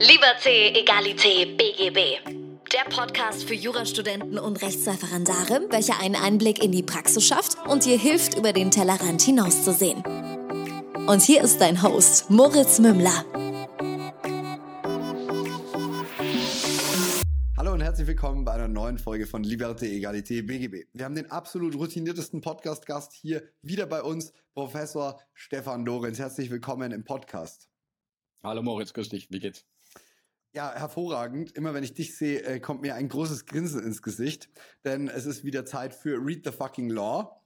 Liberté, Egalité, BGB. Der Podcast für Jurastudenten und Rechtsreferendare, welcher einen Einblick in die Praxis schafft und dir hilft, über den Tellerrand hinauszusehen. Und hier ist dein Host, Moritz Mümmler. Hallo und herzlich willkommen bei einer neuen Folge von Liberté, Egalité, BGB. Wir haben den absolut routiniertesten Podcast-Gast hier wieder bei uns, Professor Stefan Lorenz. Herzlich willkommen im Podcast. Hallo Moritz, grüß dich. Wie geht's? Ja, hervorragend. Immer wenn ich dich sehe, äh, kommt mir ein großes Grinsen ins Gesicht, denn es ist wieder Zeit für Read the Fucking Law.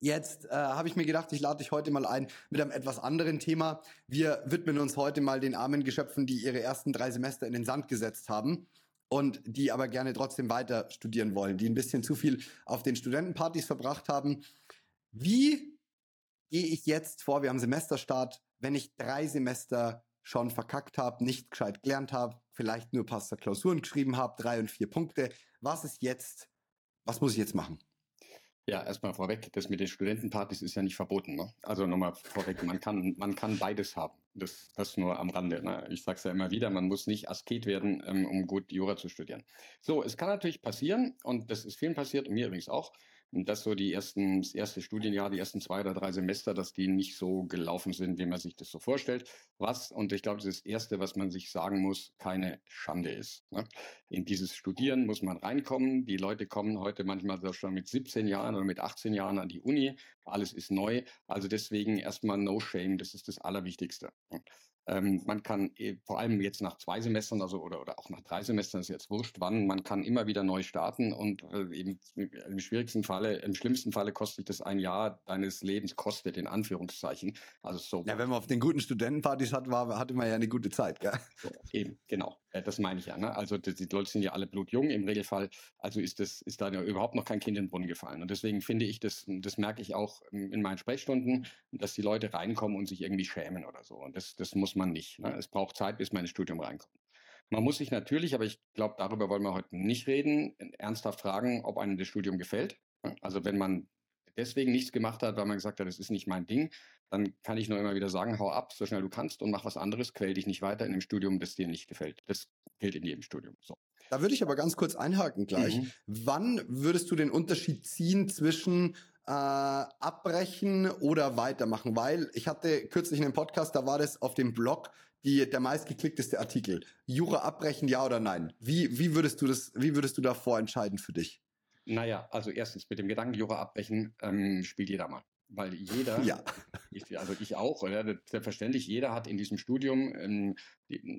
Jetzt äh, habe ich mir gedacht, ich lade dich heute mal ein mit einem etwas anderen Thema. Wir widmen uns heute mal den armen Geschöpfen, die ihre ersten drei Semester in den Sand gesetzt haben und die aber gerne trotzdem weiter studieren wollen, die ein bisschen zu viel auf den Studentenpartys verbracht haben. Wie gehe ich jetzt vor, wir haben Semesterstart, wenn ich drei Semester schon verkackt habe, nicht gescheit gelernt habe, vielleicht nur Pasta Klausuren geschrieben habe, drei und vier Punkte. Was ist jetzt, was muss ich jetzt machen? Ja, erstmal vorweg, das mit den Studentenpartys ist ja nicht verboten. Ne? Also nochmal vorweg, man kann, man kann beides haben. Das, das nur am Rande. Ne? Ich sage es ja immer wieder, man muss nicht Asket werden, ähm, um gut Jura zu studieren. So, es kann natürlich passieren, und das ist vielen passiert, und mir übrigens auch, dass so die ersten, das erste Studienjahr, die ersten zwei oder drei Semester, dass die nicht so gelaufen sind, wie man sich das so vorstellt. Was, und ich glaube, das ist das Erste, was man sich sagen muss, keine Schande ist. Ne? In dieses Studieren muss man reinkommen. Die Leute kommen heute manchmal schon mit 17 Jahren oder mit 18 Jahren an die Uni. Alles ist neu. Also deswegen erstmal no shame. Das ist das Allerwichtigste. Ähm, man kann äh, vor allem jetzt nach zwei Semestern, also oder, oder auch nach drei Semestern, ist jetzt wurscht, wann, man kann immer wieder neu starten und äh, eben im schwierigsten Falle, im schlimmsten Falle kostet das ein Jahr deines Lebens, kostet in Anführungszeichen. Also so. Ja, wenn man auf den guten Studentenpartys hat, war, hatte man ja eine gute Zeit, gell? So, eben, genau. Das meine ich ja. Ne? Also die, die, Leute sind ja alle blutjung im Regelfall. Also ist das ist da ja überhaupt noch kein Kind in den Brunnen gefallen. Und deswegen finde ich, das, das merke ich auch in meinen Sprechstunden, dass die Leute reinkommen und sich irgendwie schämen oder so. Und das, das muss man nicht. Ne? Es braucht Zeit, bis man ins Studium reinkommt. Man muss sich natürlich, aber ich glaube, darüber wollen wir heute nicht reden, ernsthaft fragen, ob einem das Studium gefällt. Also wenn man deswegen nichts gemacht hat, weil man gesagt hat, das ist nicht mein Ding, dann kann ich nur immer wieder sagen, hau ab, so schnell du kannst und mach was anderes, quäl dich nicht weiter in dem Studium, das dir nicht gefällt. Das gilt in jedem Studium. So. Da würde ich aber ganz kurz einhaken gleich. Mhm. Wann würdest du den Unterschied ziehen zwischen äh, abbrechen oder weitermachen? Weil ich hatte kürzlich einen Podcast, da war das auf dem Blog die, der meistgeklickteste Artikel. Jura abbrechen, ja oder nein? Wie, wie würdest du das, wie würdest du da vorentscheiden für dich? Naja, also erstens mit dem Gedanken Jura abbrechen ähm, spielt jeder mal. Weil jeder, ja. ich, also ich auch, oder? selbstverständlich, jeder hat in diesem Studium ähm,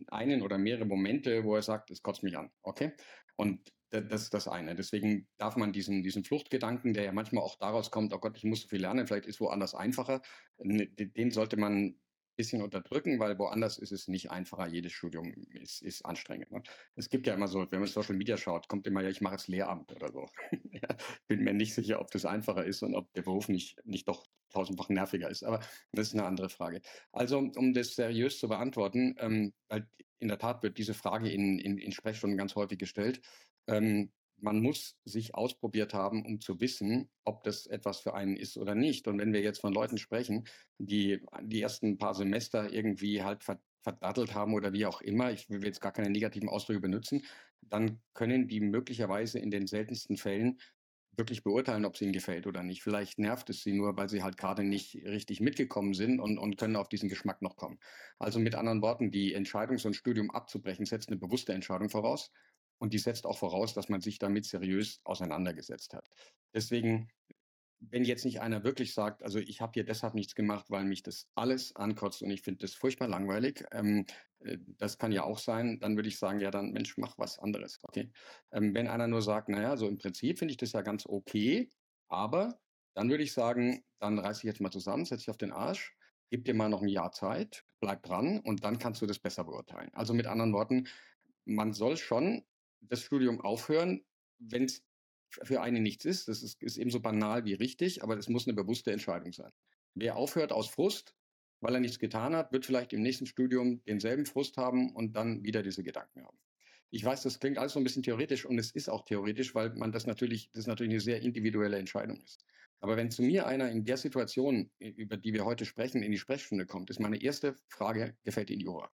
einen oder mehrere Momente, wo er sagt, es kotzt mich an. Okay? Und das ist das eine. Deswegen darf man diesen, diesen Fluchtgedanken, der ja manchmal auch daraus kommt, oh Gott, ich muss so viel lernen, vielleicht ist woanders einfacher, den sollte man bisschen unterdrücken, weil woanders ist es nicht einfacher. Jedes Studium ist, ist anstrengend. Ne? Es gibt ja immer so, wenn man Social Media schaut, kommt immer ja, ich mache jetzt Lehramt oder so. ja, bin mir nicht sicher, ob das einfacher ist und ob der Beruf nicht, nicht doch tausendfach nerviger ist. Aber das ist eine andere Frage. Also, um das seriös zu beantworten, ähm, weil in der Tat wird diese Frage in, in, in Sprechstunden ganz häufig gestellt. Ähm, man muss sich ausprobiert haben, um zu wissen, ob das etwas für einen ist oder nicht. Und wenn wir jetzt von Leuten sprechen, die die ersten paar Semester irgendwie halt verdattelt haben oder wie auch immer, ich will jetzt gar keine negativen Ausdrücke benutzen, dann können die möglicherweise in den seltensten Fällen wirklich beurteilen, ob es ihnen gefällt oder nicht. Vielleicht nervt es sie nur, weil sie halt gerade nicht richtig mitgekommen sind und, und können auf diesen Geschmack noch kommen. Also mit anderen Worten, die Entscheidung, so ein Studium abzubrechen, setzt eine bewusste Entscheidung voraus. Und die setzt auch voraus, dass man sich damit seriös auseinandergesetzt hat. Deswegen, wenn jetzt nicht einer wirklich sagt, also ich habe hier deshalb nichts gemacht, weil mich das alles ankotzt und ich finde das furchtbar langweilig, ähm, äh, das kann ja auch sein, dann würde ich sagen, ja dann Mensch, mach was anderes. Okay. Ähm, wenn einer nur sagt, naja, so im Prinzip finde ich das ja ganz okay, aber dann würde ich sagen, dann reiß ich jetzt mal zusammen, setz dich auf den Arsch, gib dir mal noch ein Jahr Zeit, bleib dran und dann kannst du das besser beurteilen. Also mit anderen Worten, man soll schon das Studium aufhören, wenn es für einen nichts ist. Das ist, ist ebenso banal wie richtig, aber es muss eine bewusste Entscheidung sein. Wer aufhört aus Frust, weil er nichts getan hat, wird vielleicht im nächsten Studium denselben Frust haben und dann wieder diese Gedanken haben. Ich weiß, das klingt alles so ein bisschen theoretisch und es ist auch theoretisch, weil man das natürlich, das natürlich eine sehr individuelle Entscheidung ist. Aber wenn zu mir einer in der Situation, über die wir heute sprechen, in die Sprechstunde kommt, ist meine erste Frage, gefällt Ihnen Jura?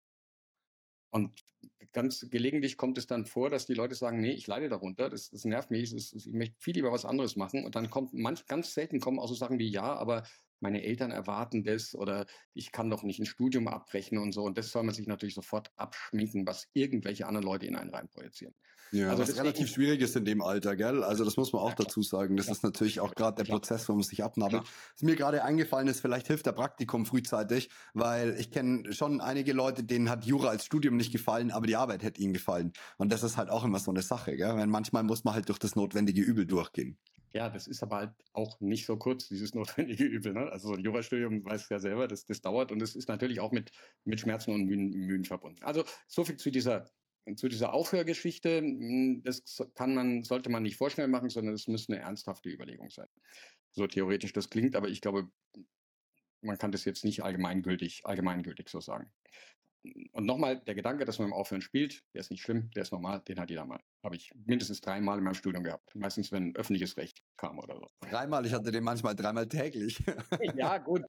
Und ganz gelegentlich kommt es dann vor, dass die Leute sagen, nee, ich leide darunter, das, das nervt mich, das, ich möchte viel lieber was anderes machen. Und dann kommt manch, ganz selten kommen auch so Sachen wie, ja, aber meine Eltern erwarten das oder ich kann doch nicht ein Studium abbrechen und so. Und das soll man sich natürlich sofort abschminken, was irgendwelche anderen Leute in einen reinprojizieren. Ja, also das relativ schwierig ist in dem Alter, gell? Also das muss man auch dazu sagen. Das ja. ist natürlich auch gerade der klar. Prozess, wo man sich abnabelt. Was mir gerade eingefallen ist, vielleicht hilft der Praktikum frühzeitig, weil ich kenne schon einige Leute, denen hat Jura als Studium nicht gefallen, aber die Arbeit hätte ihnen gefallen. Und das ist halt auch immer so eine Sache, gell? Weil manchmal muss man halt durch das notwendige Übel durchgehen. Ja, das ist aber halt auch nicht so kurz, dieses notwendige Übel. Ne? Also so ein Jurastudium weiß ja selber, das, das dauert und es ist natürlich auch mit, mit Schmerzen und Mühen, Mühen verbunden. Also so viel zu dieser zu dieser Aufhörgeschichte, hm, das kann man, sollte man nicht vorschnell machen, sondern es muss eine ernsthafte Überlegung sein. So theoretisch das klingt, aber ich glaube, man kann das jetzt nicht allgemeingültig, allgemeingültig so sagen. Und nochmal, der Gedanke, dass man im Aufhören spielt, der ist nicht schlimm, der ist normal, den hat jeder mal. Habe ich mindestens dreimal in meinem Studium gehabt. Meistens, wenn öffentliches Recht kam oder so. Dreimal, ich hatte den manchmal dreimal täglich. ja, gut.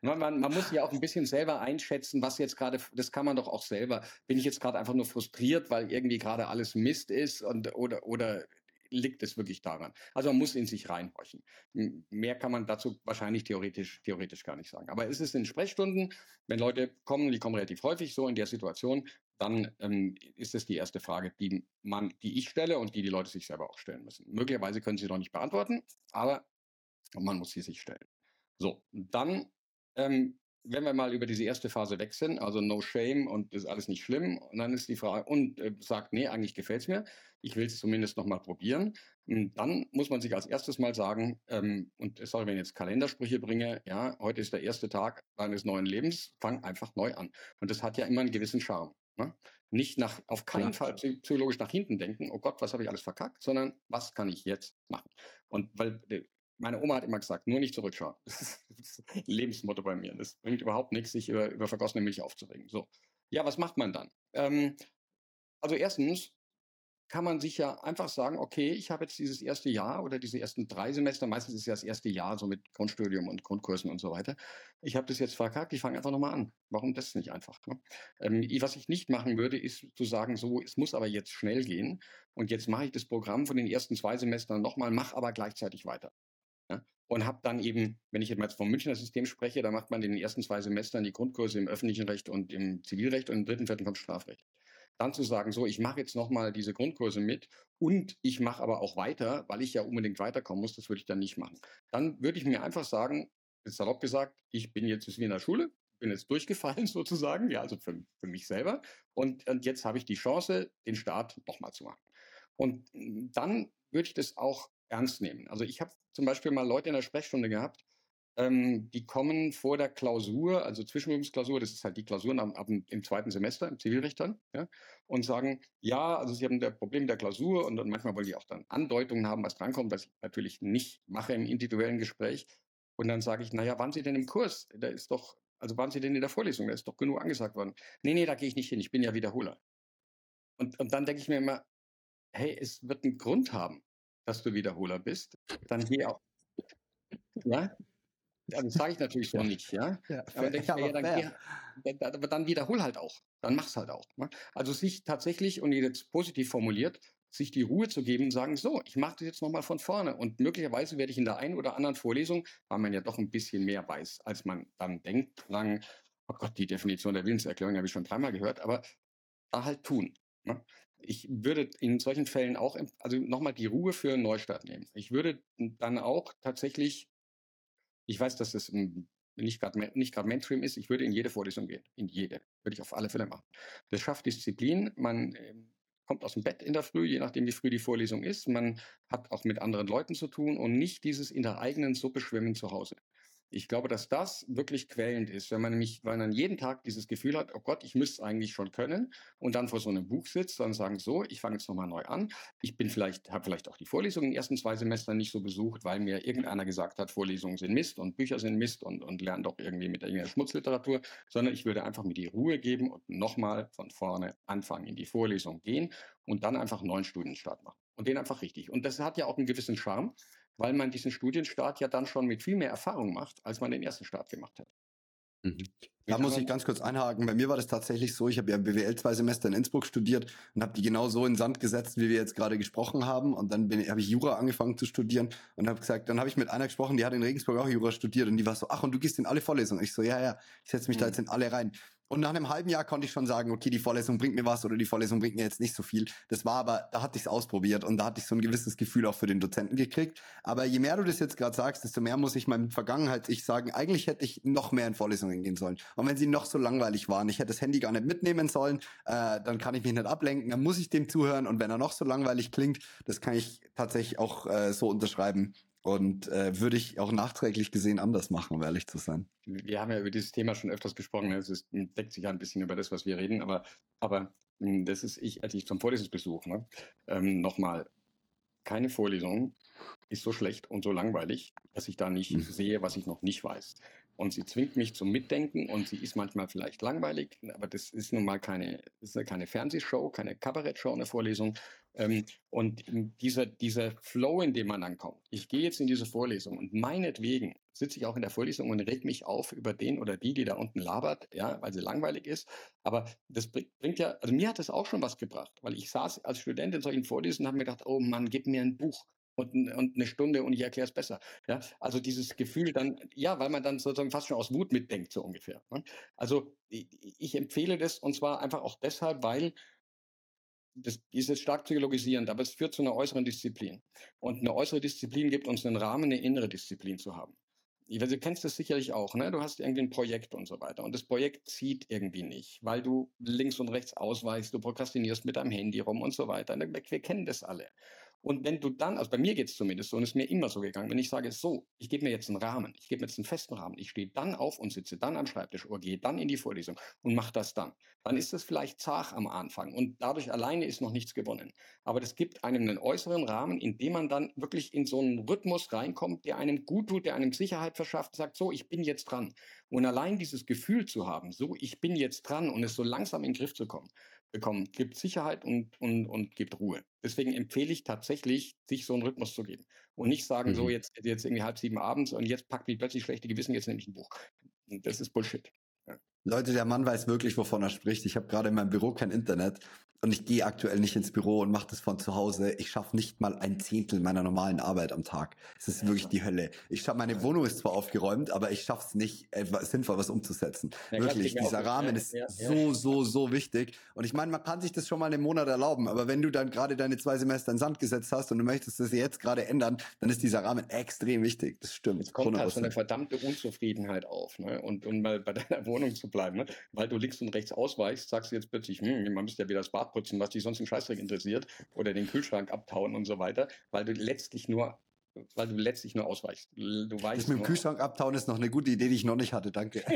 Man, man, man, muss ja auch ein bisschen selber einschätzen, was jetzt gerade, das kann man doch auch selber. Bin ich jetzt gerade einfach nur frustriert, weil irgendwie gerade alles Mist ist und, oder, oder liegt es wirklich daran. Also man muss in sich reinhorchen. Mehr kann man dazu wahrscheinlich theoretisch, theoretisch gar nicht sagen. Aber es ist in Sprechstunden, wenn Leute kommen, die kommen relativ häufig so in der Situation, dann ähm, ist es die erste Frage, die man, die ich stelle und die die Leute sich selber auch stellen müssen. Möglicherweise können sie noch nicht beantworten, aber man muss sie sich stellen. So, dann ähm, wenn wir mal über diese erste Phase weg sind, also no shame und ist alles nicht schlimm, und dann ist die Frage, und äh, sagt, nee, eigentlich gefällt es mir, ich will es zumindest nochmal probieren, und dann muss man sich als erstes mal sagen, ähm, und sorry, wenn ich jetzt Kalendersprüche bringe, ja, heute ist der erste Tag deines neuen Lebens, fang einfach neu an. Und das hat ja immer einen gewissen Charme. Ne? Nicht nach, auf keinen Fall psychologisch nach hinten denken, oh Gott, was habe ich alles verkackt, sondern was kann ich jetzt machen? Und weil äh, meine Oma hat immer gesagt, nur nicht zurückschauen. Das ist Lebensmotto bei mir. Das bringt überhaupt nichts, sich über, über vergossene Milch aufzuregen. So. Ja, was macht man dann? Ähm, also erstens kann man sich ja einfach sagen, okay, ich habe jetzt dieses erste Jahr oder diese ersten drei Semester, meistens ist ja das erste Jahr so mit Grundstudium und Grundkursen und so weiter. Ich habe das jetzt verkackt, ich fange einfach nochmal an. Warum das nicht einfach? Ne? Ähm, was ich nicht machen würde, ist zu sagen, so, es muss aber jetzt schnell gehen und jetzt mache ich das Programm von den ersten zwei Semestern nochmal, mache aber gleichzeitig weiter. Ja? Und habe dann eben, wenn ich jetzt vom Münchner System spreche, da macht man in den ersten zwei Semestern die Grundkurse im öffentlichen Recht und im Zivilrecht und im dritten, vierten kommt Strafrecht. Dann zu sagen, so, ich mache jetzt nochmal diese Grundkurse mit und ich mache aber auch weiter, weil ich ja unbedingt weiterkommen muss, das würde ich dann nicht machen. Dann würde ich mir einfach sagen, jetzt salopp gesagt, ich bin jetzt wie in der Schule, bin jetzt durchgefallen sozusagen, ja, also für, für mich selber. Und, und jetzt habe ich die Chance, den Start nochmal zu machen. Und dann würde ich das auch ernst nehmen. Also ich habe zum Beispiel mal Leute in der Sprechstunde gehabt, ähm, die kommen vor der Klausur, also Zwischenübungsklausur, das ist halt die Klausuren ab, ab, im zweiten Semester im Zivilrecht dann, ja, und sagen, ja, also sie haben das Problem der Klausur und dann manchmal wollen die auch dann Andeutungen haben, was drankommt, was ich natürlich nicht mache im individuellen Gespräch. Und dann sage ich, naja, waren Sie denn im Kurs? Da ist doch, also waren Sie denn in der Vorlesung? Da ist doch genug angesagt worden. Nee, nee, da gehe ich nicht hin, ich bin ja Wiederholer. Und, und dann denke ich mir immer, hey, es wird einen Grund haben dass du Wiederholer bist, dann geh auch. Ja? Das sage ich natürlich so nicht, ja. ja aber, ich mir, ja, dann, geh, aber dann wiederhol halt auch. Dann mach's halt auch. Ne? Also sich tatsächlich, und jetzt positiv formuliert, sich die Ruhe zu geben und sagen, so, ich mache das jetzt nochmal von vorne. Und möglicherweise werde ich in der einen oder anderen Vorlesung, weil man ja doch ein bisschen mehr weiß, als man dann denkt, sagen, oh Gott, die Definition der Willenserklärung habe ich schon dreimal gehört, aber da halt tun. Ne? Ich würde in solchen Fällen auch, also nochmal die Ruhe für einen Neustart nehmen. Ich würde dann auch tatsächlich, ich weiß, dass das nicht gerade nicht gerade Mainstream ist, ich würde in jede Vorlesung gehen. In jede. Würde ich auf alle Fälle machen. Das schafft Disziplin. Man ähm, kommt aus dem Bett in der Früh, je nachdem, wie früh die Vorlesung ist. Man hat auch mit anderen Leuten zu tun und nicht dieses in der eigenen Suppe schwimmen zu Hause. Ich glaube, dass das wirklich quälend ist, wenn man nämlich, weil man jeden Tag dieses Gefühl hat, oh Gott, ich müsste es eigentlich schon können und dann vor so einem Buch sitzt und sagen, so, ich fange jetzt nochmal neu an. Ich bin vielleicht, habe vielleicht auch die Vorlesungen in den ersten zwei Semestern nicht so besucht, weil mir irgendeiner gesagt hat, Vorlesungen sind Mist und Bücher sind Mist und, und lernen doch irgendwie mit der Schmutzliteratur, sondern ich würde einfach mir die Ruhe geben und nochmal von vorne anfangen, in die Vorlesung gehen und dann einfach einen neuen Studienstart machen. Und den einfach richtig. Und das hat ja auch einen gewissen Charme, weil man diesen Studienstart ja dann schon mit viel mehr Erfahrung macht, als man den ersten Start gemacht hat. Mhm. Da muss ich ganz kurz einhaken. Bei mir war das tatsächlich so, ich habe ja BWL zwei Semester in Innsbruck studiert und habe die genau so in den Sand gesetzt, wie wir jetzt gerade gesprochen haben. Und dann habe ich Jura angefangen zu studieren und habe gesagt, dann habe ich mit einer gesprochen, die hat in Regensburg auch Jura studiert und die war so, ach, und du gehst in alle Vorlesungen. Ich so, ja, ja, ich setze mich mhm. da jetzt in alle rein. Und nach einem halben Jahr konnte ich schon sagen, okay, die Vorlesung bringt mir was oder die Vorlesung bringt mir jetzt nicht so viel. Das war aber, da hatte ich es ausprobiert und da hatte ich so ein gewisses Gefühl auch für den Dozenten gekriegt. Aber je mehr du das jetzt gerade sagst, desto mehr muss ich meinem Vergangenheit ich sagen, eigentlich hätte ich noch mehr in Vorlesungen gehen sollen. Und wenn sie noch so langweilig waren, ich hätte das Handy gar nicht mitnehmen sollen, äh, dann kann ich mich nicht ablenken, dann muss ich dem zuhören und wenn er noch so langweilig klingt, das kann ich tatsächlich auch äh, so unterschreiben. Und äh, würde ich auch nachträglich gesehen anders machen, um ehrlich zu sein. Wir haben ja über dieses Thema schon öfters gesprochen. Ne? Es ist, deckt sich ja ein bisschen über das, was wir reden, aber, aber hm, das ist ich, als ich zum Vorlesungsbesuch, ne? ähm, nochmal, keine Vorlesung ist so schlecht und so langweilig, dass ich da nicht mhm. sehe, was ich noch nicht weiß. Und sie zwingt mich zum Mitdenken und sie ist manchmal vielleicht langweilig, aber das ist nun mal keine, ist keine Fernsehshow, keine Kabarettshow, eine Vorlesung, ähm, und dieser, dieser Flow, in dem man dann kommt. Ich gehe jetzt in diese Vorlesung und meinetwegen sitze ich auch in der Vorlesung und reg mich auf über den oder die, die da unten labert, ja, weil sie langweilig ist. Aber das bringt ja, also mir hat das auch schon was gebracht, weil ich saß als Student in solchen Vorlesungen und habe mir gedacht, oh Mann, gib mir ein Buch und, und eine Stunde und ich erkläre es besser. Ja, also dieses Gefühl dann, ja, weil man dann sozusagen fast schon aus Wut mitdenkt, so ungefähr. Ne? Also ich, ich empfehle das und zwar einfach auch deshalb, weil das ist jetzt stark psychologisierend, aber es führt zu einer äußeren Disziplin. Und eine äußere Disziplin gibt uns einen Rahmen, eine innere Disziplin zu haben. Du kennst das sicherlich auch, ne? Du hast irgendwie ein Projekt und so weiter. Und das Projekt zieht irgendwie nicht, weil du links und rechts ausweichst, du prokrastinierst mit deinem Handy rum und so weiter. Wir kennen das alle. Und wenn du dann, also bei mir geht es zumindest so, und es ist mir immer so gegangen, wenn ich sage, so, ich gebe mir jetzt einen Rahmen, ich gebe mir jetzt einen festen Rahmen, ich stehe dann auf und sitze dann am Schreibtisch oder gehe dann in die Vorlesung und mache das dann, dann ist das vielleicht zart am Anfang und dadurch alleine ist noch nichts gewonnen. Aber das gibt einem einen äußeren Rahmen, in dem man dann wirklich in so einen Rhythmus reinkommt, der einem gut tut, der einem Sicherheit verschafft, sagt, so, ich bin jetzt dran. Und allein dieses Gefühl zu haben, so, ich bin jetzt dran und es so langsam in den Griff zu kommen, bekommen, gibt Sicherheit und, und, und gibt Ruhe. Deswegen empfehle ich tatsächlich, sich so einen Rhythmus zu geben. Und nicht sagen, mhm. so jetzt, jetzt irgendwie halb sieben abends und jetzt packt mich plötzlich schlechte Gewissen, jetzt nehme ich ein Buch. Das ist Bullshit. Ja. Leute, der Mann weiß wirklich, wovon er spricht. Ich habe gerade in meinem Büro kein Internet und ich gehe aktuell nicht ins Büro und mache das von zu Hause. Ich schaffe nicht mal ein Zehntel meiner normalen Arbeit am Tag. Es ist ja, wirklich die Hölle. Ich schaffe, meine Wohnung ist zwar aufgeräumt, aber ich schaffe es nicht, etwas sinnvoll was umzusetzen. Ja, wirklich, dieser Rahmen ist so, so, so wichtig. Und ich meine, man kann sich das schon mal einen Monat erlauben, aber wenn du dann gerade deine zwei Semester in Sand gesetzt hast und du möchtest das jetzt gerade ändern, dann ist dieser Rahmen extrem wichtig. Das stimmt. Es kommt halt so eine verdammte Unzufriedenheit auf, ne? Und, und mal bei deiner Wohnung zu bleiben, ne? Weil du links und rechts ausweichst, sagst du jetzt plötzlich, hm, man müsste ja wieder das Bad putzen, was dich sonst im Scheißdreck interessiert oder den Kühlschrank abtauen und so weiter, weil du letztlich nur weil du letztlich nur ausweichst. Du weißt das mit dem Kühlschrank abtauen ist noch eine gute Idee, die ich noch nicht hatte. Danke.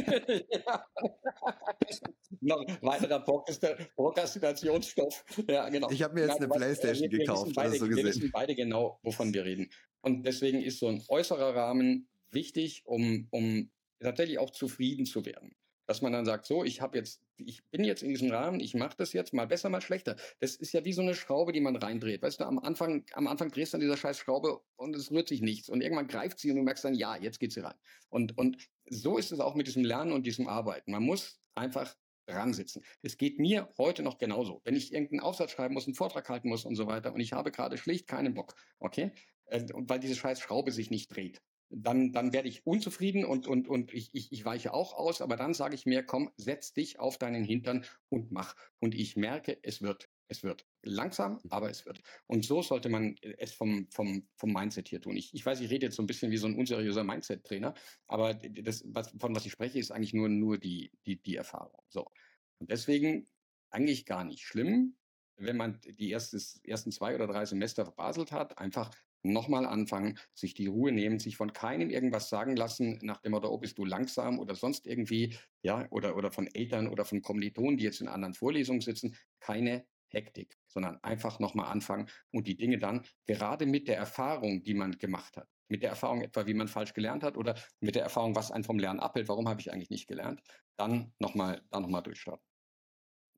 noch weiterer Prokrastinationsstoff. Ja, genau. Ich habe mir jetzt Nein, eine Playstation wir, gekauft. Wir beide, so wir wissen beide genau, wovon wir reden. Und deswegen ist so ein äußerer Rahmen wichtig, um, um tatsächlich auch zufrieden zu werden dass man dann sagt, so, ich habe jetzt, ich bin jetzt in diesem Rahmen, ich mache das jetzt mal besser, mal schlechter. Das ist ja wie so eine Schraube, die man reindreht. Weißt du, am Anfang, am Anfang drehst du an dieser scheiß Schraube und es rührt sich nichts. Und irgendwann greift sie und du merkst dann, ja, jetzt geht sie rein. Und, und so ist es auch mit diesem Lernen und diesem Arbeiten. Man muss einfach dran sitzen. Es geht mir heute noch genauso. Wenn ich irgendeinen Aufsatz schreiben muss, einen Vortrag halten muss und so weiter und ich habe gerade schlicht keinen Bock, okay? Äh, weil diese scheiß Schraube sich nicht dreht dann, dann werde ich unzufrieden und, und, und ich, ich, ich weiche auch aus, aber dann sage ich mir, komm, setz dich auf deinen Hintern und mach. Und ich merke, es wird. Es wird langsam, mhm. aber es wird. Und so sollte man es vom, vom, vom Mindset hier tun. Ich, ich weiß, ich rede jetzt so ein bisschen wie so ein unseriöser Mindset-Trainer, aber das, was, von was ich spreche, ist eigentlich nur, nur die, die, die Erfahrung. So. Und deswegen eigentlich gar nicht schlimm, wenn man die erstes, ersten zwei oder drei Semester verbaselt hat, einfach nochmal anfangen, sich die Ruhe nehmen, sich von keinem irgendwas sagen lassen, nach dem Motto, oh, bist du langsam oder sonst irgendwie, ja, oder, oder von Eltern oder von Kommilitonen, die jetzt in anderen Vorlesungen sitzen, keine Hektik, sondern einfach nochmal anfangen und die Dinge dann gerade mit der Erfahrung, die man gemacht hat, mit der Erfahrung etwa, wie man falsch gelernt hat oder mit der Erfahrung, was einen vom Lernen abhält, warum habe ich eigentlich nicht gelernt, dann nochmal, dann nochmal durchstarten.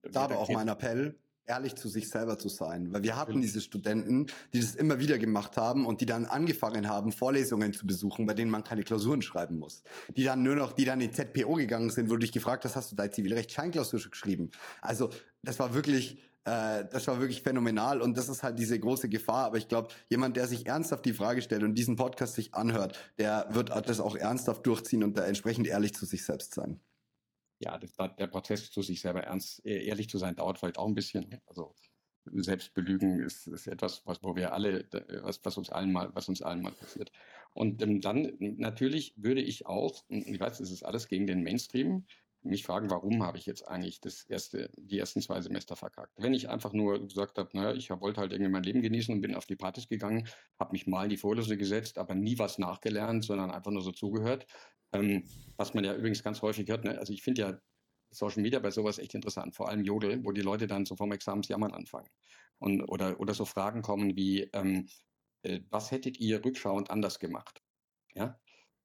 Da aber auch mein Appell, ehrlich zu sich selber zu sein. Weil wir hatten diese Studenten, die das immer wieder gemacht haben und die dann angefangen haben, Vorlesungen zu besuchen, bei denen man keine Klausuren schreiben muss. Die dann nur noch, die dann in ZPO gegangen sind, wo du dich gefragt hast, hast du dein Zivilrecht Scheinklausur geschrieben? Also das war wirklich, äh, das war wirklich phänomenal und das ist halt diese große Gefahr. Aber ich glaube, jemand, der sich ernsthaft die Frage stellt und diesen Podcast sich anhört, der wird das auch ernsthaft durchziehen und da entsprechend ehrlich zu sich selbst sein ja, das, der Prozess zu sich selber ernst, e-, ehrlich zu sein, dauert vielleicht auch ein bisschen. Also Selbstbelügen ist, ist etwas, was, wo wir alle, was, was uns allen mal, was uns allen mal passiert. Und ähm, dann natürlich würde ich auch, ich weiß, das ist alles gegen den Mainstream, mich fragen, warum habe ich jetzt eigentlich das erste, die ersten zwei Semester verkackt? Wenn ich einfach nur gesagt habe, naja, ich wollte halt irgendwie mein Leben genießen und bin auf die Partys gegangen, habe mich mal in die Vorlesung gesetzt, aber nie was nachgelernt, sondern einfach nur so zugehört, ähm, was man ja übrigens ganz häufig hört. Ne? Also ich finde ja Social Media bei sowas echt interessant, vor allem Jodel, wo die Leute dann so vom Examensjammern anfangen. Und, oder, oder so Fragen kommen wie, ähm, äh, was hättet ihr rückschauend anders gemacht? Ja?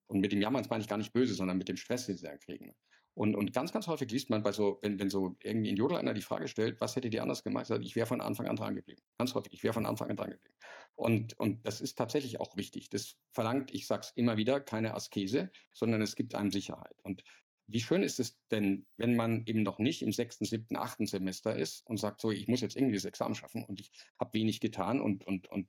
Und mit dem Jammern meine ich gar nicht böse, sondern mit dem Stress, den sie dann kriegen. Und, und ganz, ganz häufig liest man bei so, wenn, wenn so irgendwie in Jodel einer die Frage stellt, was hättet ihr anders gemacht? Ich wäre von Anfang an dran geblieben. Ganz häufig, ich wäre von Anfang an dran geblieben. Und, und das ist tatsächlich auch wichtig. Das verlangt, ich sag's immer wieder, keine Askese, sondern es gibt einem Sicherheit. Und wie schön ist es denn, wenn man eben noch nicht im sechsten, siebten, achten Semester ist und sagt so, ich muss jetzt irgendwie das Examen schaffen und ich habe wenig getan und, und, und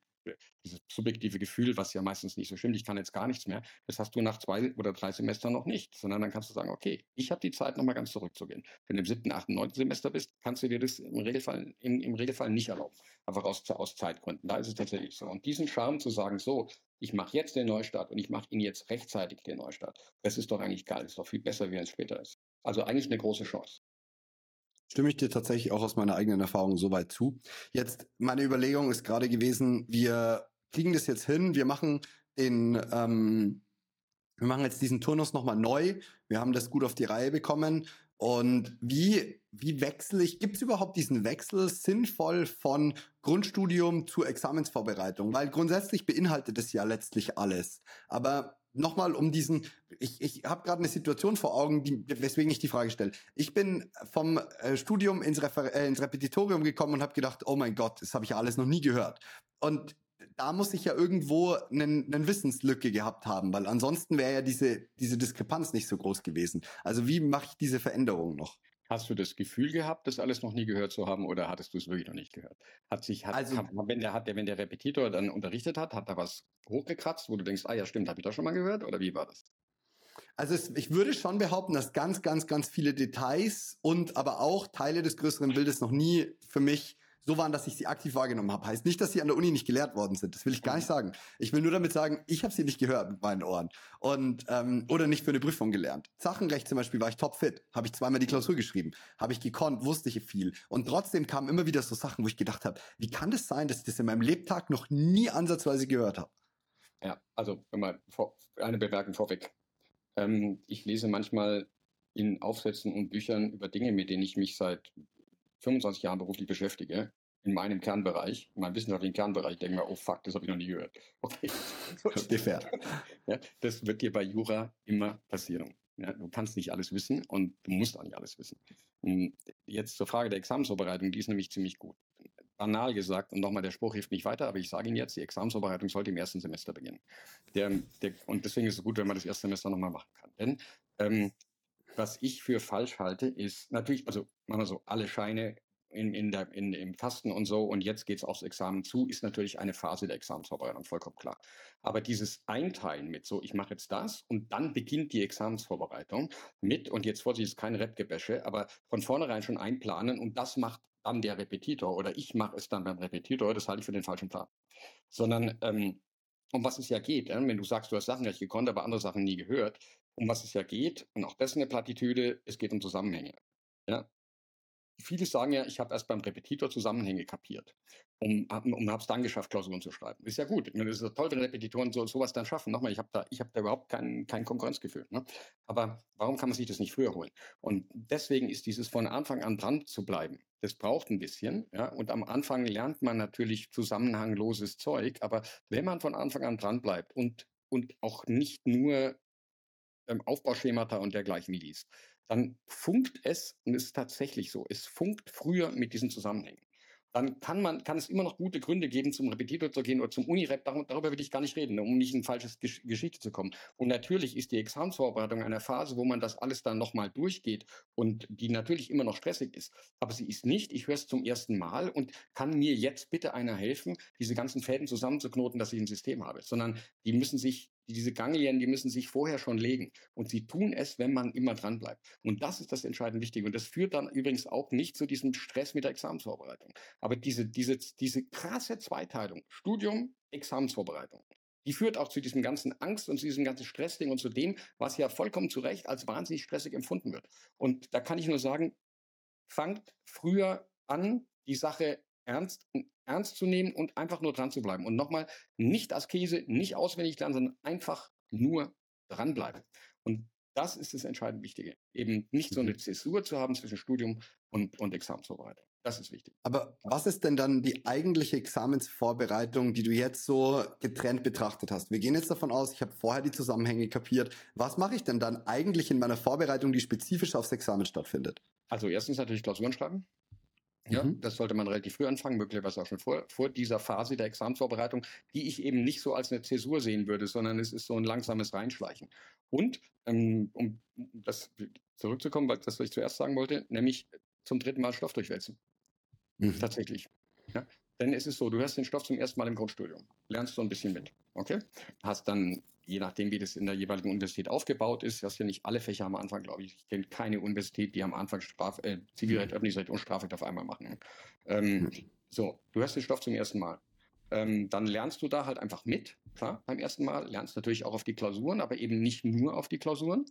dieses subjektive Gefühl, was ja meistens nicht so stimmt, ich kann jetzt gar nichts mehr, das hast du nach zwei oder drei Semestern noch nicht, sondern dann kannst du sagen, okay, ich habe die Zeit, nochmal ganz zurückzugehen. Wenn du im siebten, achten, neunten Semester bist, kannst du dir das im Regelfall, im, im Regelfall nicht erlauben, einfach aus, aus Zeitgründen. Da ist es tatsächlich so. Und diesen Charme zu sagen, so, ich mache jetzt den Neustart und ich mache ihn jetzt rechtzeitig den Neustart, das ist doch eigentlich geil, das ist doch viel besser, wie es später ist. Also eigentlich eine große Chance. Stimme ich dir tatsächlich auch aus meiner eigenen Erfahrung soweit zu. Jetzt, meine Überlegung ist gerade gewesen, wir kriegen das jetzt hin, wir machen den, ähm, wir machen jetzt diesen Turnus nochmal neu. Wir haben das gut auf die Reihe bekommen. Und wie, wie wechsle ich, gibt es überhaupt diesen Wechsel sinnvoll von Grundstudium zu Examensvorbereitung? Weil grundsätzlich beinhaltet es ja letztlich alles. Aber nochmal um diesen, ich, ich habe gerade eine Situation vor Augen, die, weswegen ich die Frage stelle. Ich bin vom äh, Studium ins, Refer äh, ins Repetitorium gekommen und habe gedacht, oh mein Gott, das habe ich ja alles noch nie gehört. Und da muss ich ja irgendwo einen Wissenslücke gehabt haben, weil ansonsten wäre ja diese, diese Diskrepanz nicht so groß gewesen. Also wie mache ich diese Veränderung noch? Hast du das Gefühl gehabt, das alles noch nie gehört zu haben, oder hattest du es wirklich noch nicht gehört? Hat sich, hat, also, hat, wenn der hat, wenn der Repetitor dann unterrichtet hat, hat da was hochgekratzt, wo du denkst, ah ja, stimmt, habe ich doch schon mal gehört, oder wie war das? Also es, ich würde schon behaupten, dass ganz, ganz, ganz viele Details und aber auch Teile des größeren Bildes noch nie für mich so waren, dass ich sie aktiv wahrgenommen habe. Heißt nicht, dass sie an der Uni nicht gelehrt worden sind. Das will ich gar nicht sagen. Ich will nur damit sagen, ich habe sie nicht gehört mit meinen Ohren und ähm, oder nicht für eine Prüfung gelernt. Sachenrecht zum Beispiel war ich topfit, habe ich zweimal die Klausur geschrieben, habe ich gekonnt, wusste ich viel und trotzdem kamen immer wieder so Sachen, wo ich gedacht habe, wie kann das sein, dass ich das in meinem Lebtag noch nie ansatzweise gehört habe? Ja, also mal vor, eine Bemerkung vorweg. Ähm, ich lese manchmal in Aufsätzen und Büchern über Dinge, mit denen ich mich seit 25 Jahren beruflich beschäftige, in meinem Kernbereich, in meinem wissenschaftlichen Kernbereich, denke mir, oh fuck, das habe ich noch nie gehört. Okay. Fair. Ja, das wird dir bei Jura immer passieren. Ja, du kannst nicht alles wissen und du musst auch nicht alles wissen. Hm, jetzt zur Frage der Examensvorbereitung, die ist nämlich ziemlich gut. Banal gesagt, und nochmal, der Spruch hilft nicht weiter, aber ich sage Ihnen jetzt, die Examensvorbereitung sollte im ersten Semester beginnen. Der, der, und deswegen ist es gut, wenn man das erste Semester nochmal machen kann. Denn ähm, was ich für falsch halte, ist natürlich, also machen wir so, alle Scheine in, in der, in, im Kasten und so und jetzt geht es aufs Examen zu, ist natürlich eine Phase der Examensvorbereitung, vollkommen klar. Aber dieses Einteilen mit so, ich mache jetzt das und dann beginnt die Examensvorbereitung mit, und jetzt Vorsicht, ist kein Rap-Gebäsche, aber von vornherein schon einplanen und das macht dann der Repetitor oder ich mache es dann beim Repetitor, das halte ich für den falschen Plan. Sondern ähm, um was es ja geht, äh, wenn du sagst, du hast Sachen nicht gekonnt, aber andere Sachen nie gehört, um was es ja geht, und auch das ist eine Plattitüde, es geht um Zusammenhänge. Ja, viele sagen ja, ich habe erst beim Repetitor Zusammenhänge kapiert und, und habe es dann geschafft, Klausuren zu schreiben. Ist ja gut. Es ist ja toll, wenn Repetitoren so, sowas dann schaffen. Nochmal, ich habe da, hab da überhaupt kein, kein Konkurrenzgefühl. Ne? Aber warum kann man sich das nicht früher holen? Und deswegen ist dieses von Anfang an dran zu bleiben. Das braucht ein bisschen. Ja? Und am Anfang lernt man natürlich zusammenhangloses Zeug. Aber wenn man von Anfang an dran bleibt und, und auch nicht nur ähm, Aufbauschemata und dergleichen liest, dann funkt es, und es ist tatsächlich so, es funkt früher mit diesen Zusammenhängen. dann kann man, kann es immer noch gute Gründe geben, zum Repetitor zu gehen oder zum Unirep. Darüber, will ich gar nicht reden, um nicht in falsches Gesch Geschichte zu kommen. Und natürlich ist die Examsvorbereitung eine Phase, wo man das alles dann nochmal durchgeht und die natürlich immer noch stressig ist. Aber sie ist nicht, ich höre es zum ersten Mal und kann mir jetzt bitte einer helfen, diese ganzen Fäden zusammenzuknoten, dass ich ein System habe, sondern die müssen sich diese Ganglien, die müssen sich vorher schon legen. Und sie tun es, wenn man immer dran bleibt. Und das ist das entscheidend Wichtige. Und das führt dann übrigens auch nicht zu diesem Stress mit der Examensvorbereitung. Aber diese, diese, diese krasse Zweiteilung, Studium, Examensvorbereitung, die führt auch zu diesem ganzen Angst und zu diesem ganzen Stressding und zu dem, was ja vollkommen zu Recht als wahnsinnig stressig empfunden wird. Und da kann ich nur sagen, fangt früher an, die Sache ernst, ernst zu nehmen und einfach nur dran zu bleiben. Und nochmal, nicht Askese, nicht auswendig lernen, sondern einfach nur dranbleiben. Und das ist das entscheidend Wichtige. Eben nicht so eine mhm. Zäsur zu haben zwischen Studium und, und Examensvorbereitung. Das ist wichtig. Aber was ist denn dann die eigentliche Examensvorbereitung, die du jetzt so getrennt betrachtet hast? Wir gehen jetzt davon aus, ich habe vorher die Zusammenhänge kapiert. Was mache ich denn dann eigentlich in meiner Vorbereitung, die spezifisch aufs Examen stattfindet? Also erstens natürlich Klausuren schreiben. Ja, mhm. das sollte man relativ früh anfangen, möglicherweise auch schon vor, vor dieser Phase der Examensvorbereitung, die ich eben nicht so als eine Zäsur sehen würde, sondern es ist so ein langsames Reinschleichen. Und ähm, um das zurückzukommen, was das, was ich zuerst sagen wollte, nämlich zum dritten Mal Stoff durchwälzen. Mhm. Tatsächlich. Ja? Denn es ist so, du hörst den Stoff zum ersten Mal im Grundstudium, lernst so ein bisschen mit, okay? Hast dann je nachdem, wie das in der jeweiligen Universität aufgebaut ist, hast ja nicht alle Fächer am Anfang, glaube ich. Ich kenne keine Universität, die am Anfang Straf, äh, Zivilrecht, mhm. Öffentlichkeit und Strafrecht auf einmal machen. Ähm, mhm. So, du hast den Stoff zum ersten Mal. Ähm, dann lernst du da halt einfach mit, klar, beim ersten Mal. Lernst natürlich auch auf die Klausuren, aber eben nicht nur auf die Klausuren.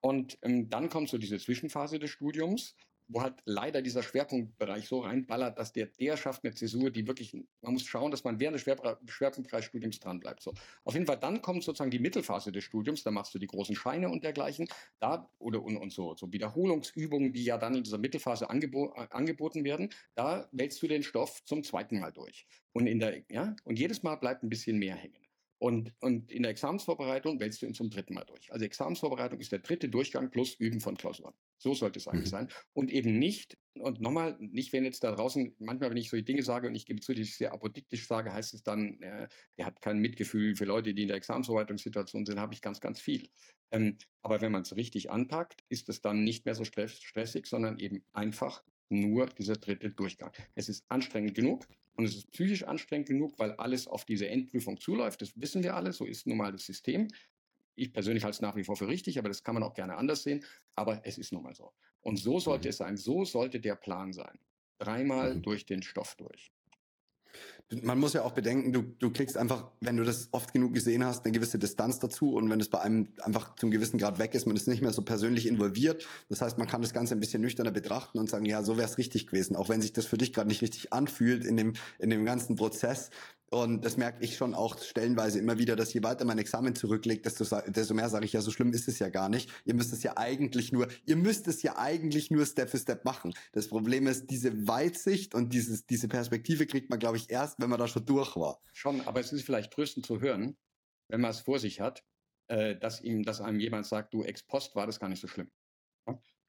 Und ähm, dann kommt so diese Zwischenphase des Studiums, wo halt leider dieser Schwerpunktbereich so reinballert, dass der, der schafft eine Zäsur, die wirklich, man muss schauen, dass man während des Schwer, Schwerpunktbereichsstudiums dran bleibt. So. Auf jeden Fall, dann kommt sozusagen die Mittelphase des Studiums, da machst du die großen Scheine und dergleichen, da, oder, und, und so, so Wiederholungsübungen, die ja dann in dieser Mittelphase angebo äh, angeboten werden, da wälzt du den Stoff zum zweiten Mal durch. Und in der, ja, und jedes Mal bleibt ein bisschen mehr hängen. Und, und in der Examensvorbereitung wälzt du ihn zum dritten Mal durch. Also Examensvorbereitung ist der dritte Durchgang plus Üben von Klausuren. So sollte es eigentlich mhm. sein. Und eben nicht, und nochmal, nicht, wenn jetzt da draußen, manchmal, wenn ich so die Dinge sage und ich gebe zu, dass ich sehr apodiktisch sage, heißt es dann, äh, der hat kein Mitgefühl für Leute, die in der Examensvorbereitungssituation sind, habe ich ganz, ganz viel. Ähm, aber wenn man es richtig anpackt, ist es dann nicht mehr so stressig, sondern eben einfach nur dieser dritte Durchgang. Es ist anstrengend genug, und es ist psychisch anstrengend genug, weil alles auf diese Endprüfung zuläuft. Das wissen wir alle, so ist nun mal das System. Ich persönlich halte es nach wie vor für richtig, aber das kann man auch gerne anders sehen. Aber es ist nun mal so. Und so sollte mhm. es sein. So sollte der Plan sein. Dreimal mhm. durch den Stoff durch man muss ja auch bedenken, du, du kriegst einfach, wenn du das oft genug gesehen hast, eine gewisse Distanz dazu und wenn es bei einem einfach zum gewissen Grad weg ist, man ist nicht mehr so persönlich involviert. Das heißt, man kann das Ganze ein bisschen nüchterner betrachten und sagen, ja, so wäre es richtig gewesen, auch wenn sich das für dich gerade nicht richtig anfühlt in dem, in dem ganzen Prozess. Und das merke ich schon auch stellenweise immer wieder, dass je weiter mein Examen zurücklegt, desto, desto mehr sage ich, ja, so schlimm ist es ja gar nicht. Ihr müsst es ja eigentlich nur, ihr müsst es ja eigentlich nur Step für Step machen. Das Problem ist, diese Weitsicht und dieses, diese Perspektive kriegt man, glaube ich, erst, wenn man da schon durch war. Schon, aber es ist vielleicht tröstend zu hören, wenn man es vor sich hat, äh, dass ihm, dass einem jemand sagt, du ex post war das gar nicht so schlimm.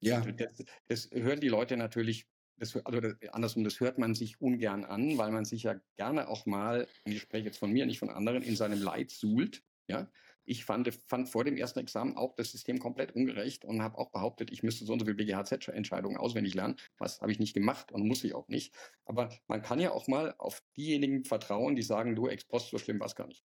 Ja. Das, das hören die Leute natürlich das, also das, andersrum, das hört man sich ungern an, weil man sich ja gerne auch mal, ich spreche jetzt von mir, nicht von anderen, in seinem Leid suhlt. Ja? Ich fand, fand vor dem ersten Examen auch das System komplett ungerecht und habe auch behauptet, ich müsste so und so viele BGHZ-Entscheidungen auswendig lernen. Was habe ich nicht gemacht und muss ich auch nicht. Aber man kann ja auch mal auf diejenigen vertrauen, die sagen, du, ex post, so schlimm war es gar nicht.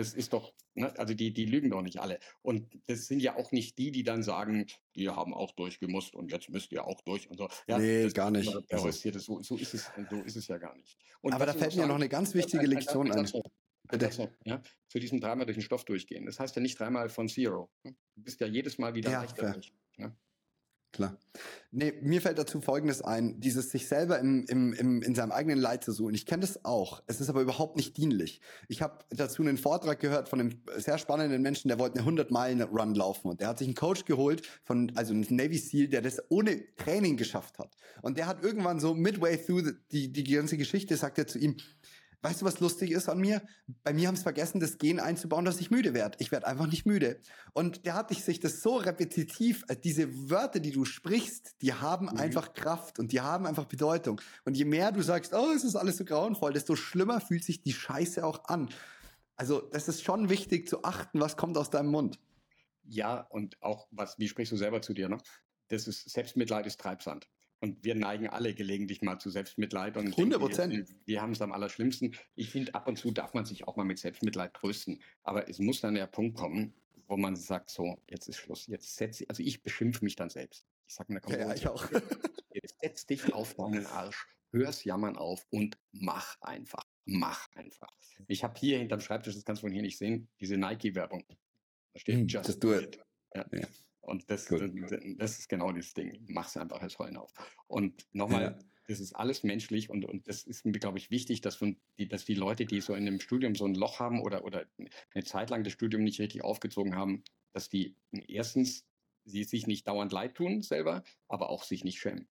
Das ist doch, ne, also die, die lügen doch nicht alle. Und das sind ja auch nicht die, die dann sagen, die haben auch durchgemusst und jetzt müsst ihr auch durch und so. Ja, nee, gar nicht. Das, so, so, ist es, so ist es ja gar nicht. Und Aber da fällt mir noch eine ganz wichtige Lektion ein. Bitte. Ja, für diesen dreimal durch den Stoff durchgehen. Das heißt ja nicht dreimal von Zero. Du bist ja jedes Mal wieder ja, leichter durch. Ja? Klar. Nee, mir fällt dazu Folgendes ein. Dieses sich selber im, im, im, in seinem eigenen Leid zu suchen. Ich kenne das auch. Es ist aber überhaupt nicht dienlich. Ich habe dazu einen Vortrag gehört von einem sehr spannenden Menschen, der wollte eine 100-Meilen-Run laufen. Und der hat sich einen Coach geholt, von also einen Navy SEAL, der das ohne Training geschafft hat. Und der hat irgendwann so midway through die, die ganze Geschichte, sagt er zu ihm, Weißt du, was lustig ist an mir? Bei mir haben es vergessen, das Gen einzubauen, dass ich müde werde. Ich werde einfach nicht müde. Und der hat sich das so repetitiv, äh, diese Wörter, die du sprichst, die haben mhm. einfach Kraft und die haben einfach Bedeutung. Und je mehr du sagst, oh, es ist alles so grauenvoll, desto schlimmer fühlt sich die Scheiße auch an. Also, das ist schon wichtig zu achten, was kommt aus deinem Mund. Ja, und auch, was, wie sprichst du selber zu dir, ne? Das ist, Selbstmitleid ist Treibsand. Und wir neigen alle gelegentlich mal zu Selbstmitleid. Und 100 Prozent. Wir haben es am allerschlimmsten. Ich finde, ab und zu darf man sich auch mal mit Selbstmitleid trösten. Aber es muss dann der Punkt kommen, wo man sagt, so, jetzt ist Schluss. Jetzt setz, also ich beschimpfe mich dann selbst. Ich sage mir, komm, ja, ich auch. Jetzt setz dich auf deinen Arsch, hör's jammern auf und mach einfach. Mach einfach. Ich habe hier hinterm Schreibtisch, das kannst du von hier nicht sehen, diese Nike-Werbung. Da steht hm, Just Do It. Ja. ja. Und das, das ist genau das Ding. Mach's einfach als Heulen auf. Und nochmal, ja. das ist alles menschlich und, und das ist mir, glaube ich, wichtig, dass, die, dass die Leute, die so in einem Studium so ein Loch haben oder, oder eine Zeit lang das Studium nicht richtig aufgezogen haben, dass die erstens sie sich nicht dauernd leid tun selber, aber auch sich nicht schämen.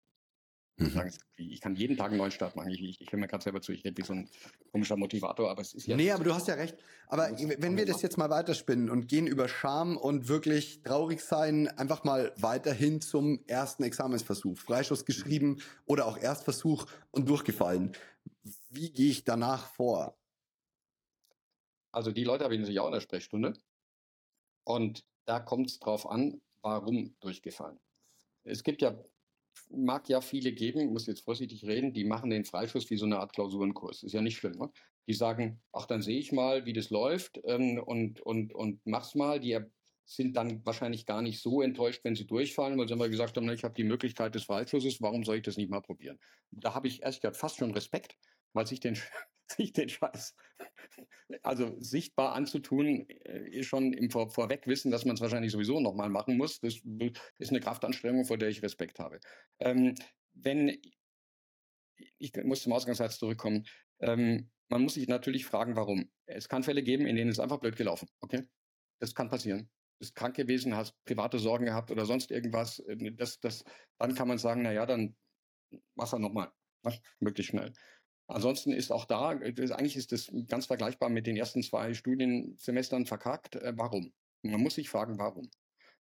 Mhm. Ich kann jeden Tag einen neuen Start machen. Ich, ich, ich höre mir gerade selber zu, ich rede wie so ein komischer Motivator, aber es ist ja. Nee, aber du hast ja recht. Aber wenn wir das jetzt mal weiterspinnen und gehen über Scham und wirklich traurig sein, einfach mal weiterhin zum ersten Examensversuch. Freischuss geschrieben oder auch Erstversuch und durchgefallen. Wie gehe ich danach vor? Also die Leute habe ich natürlich auch in der Sprechstunde. Und da kommt es drauf an, warum durchgefallen. Es gibt ja mag ja viele geben, muss jetzt vorsichtig reden, die machen den Freischuss wie so eine Art Klausurenkurs. Ist ja nicht schlimm. Ne? Die sagen, ach, dann sehe ich mal, wie das läuft ähm, und, und, und mach's mal. Die sind dann wahrscheinlich gar nicht so enttäuscht, wenn sie durchfallen, weil sie immer gesagt haben, ich habe die Möglichkeit des Freischusses, warum soll ich das nicht mal probieren? Da habe ich ehrlich gesagt fast schon Respekt, weil sich den, sich den Scheiß also sichtbar anzutun, äh, schon im Vor Vorweg wissen, dass man es wahrscheinlich sowieso nochmal machen muss. Das ist eine Kraftanstrengung, vor der ich Respekt habe. Ähm, wenn, ich muss zum Ausgangssatz zurückkommen, ähm, man muss sich natürlich fragen, warum. Es kann Fälle geben, in denen es einfach blöd gelaufen. Okay? Das kann passieren. Du bist krank gewesen, hast private Sorgen gehabt oder sonst irgendwas. Äh, das, das, dann kann man sagen, na ja, dann mach's er nochmal. Möglichst schnell. Ansonsten ist auch da, äh, eigentlich ist das ganz vergleichbar mit den ersten zwei Studiensemestern verkackt. Äh, warum? Man muss sich fragen, warum.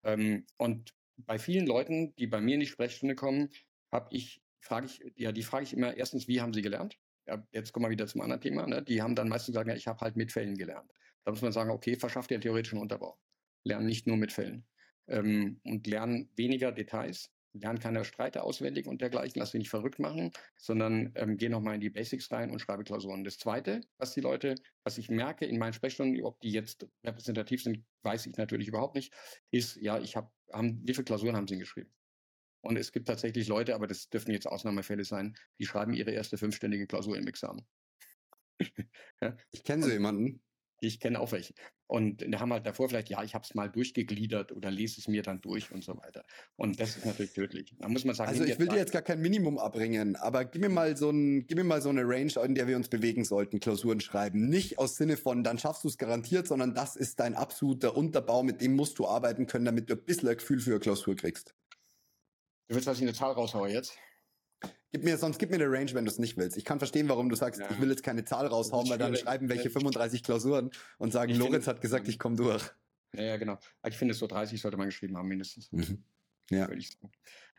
Ähm, und bei vielen Leuten, die bei mir in die Sprechstunde kommen, habe ich, frage ich, ja, die frage ich immer erstens, wie haben sie gelernt? Ja, jetzt kommen wir wieder zum anderen Thema. Ne? Die haben dann meistens gesagt, ja, ich habe halt mit Fällen gelernt. Da muss man sagen, okay, verschafft dir theoretischen Unterbau. Lernen nicht nur mit Fällen. Ähm, und lernen weniger Details, lerne keine Streite auswendig und dergleichen, lass dich nicht verrückt machen, sondern ähm, geh nochmal in die Basics rein und schreibe Klausuren. Das Zweite, was die Leute, was ich merke in meinen Sprechstunden, ob die jetzt repräsentativ sind, weiß ich natürlich überhaupt nicht, ist, ja, ich habe, haben, wie viele Klausuren haben sie geschrieben? Und es gibt tatsächlich Leute, aber das dürfen jetzt Ausnahmefälle sein, die schreiben ihre erste fünfständige Klausur im Examen. ja? Ich kenne so jemanden, ich kenne auch welche. Und die haben halt davor vielleicht, ja, ich habe es mal durchgegliedert oder lese es mir dann durch und so weiter. Und das ist natürlich tödlich. Da muss man sagen, also ich will dir jetzt gar kein Minimum abbringen, aber gib mir mal so ein, gib mir mal so eine Range, in der wir uns bewegen sollten, Klausuren schreiben. Nicht aus Sinne von, dann schaffst du es garantiert, sondern das ist dein absoluter Unterbau, mit dem musst du arbeiten können, damit du ein bisschen ein Gefühl für eine Klausur kriegst. Du willst, dass ich eine Zahl raushaue jetzt? Gib mir, sonst gib mir eine Range, wenn du es nicht willst. Ich kann verstehen, warum du sagst, ja. ich will jetzt keine Zahl raushauen, weil dann schreiben welche 35 Klausuren und sagen, ich Lorenz hat gesagt, ich komme durch. Ja, ja, genau. Ich finde, so 30 sollte man geschrieben haben, mindestens. Mhm. Ja. Ich,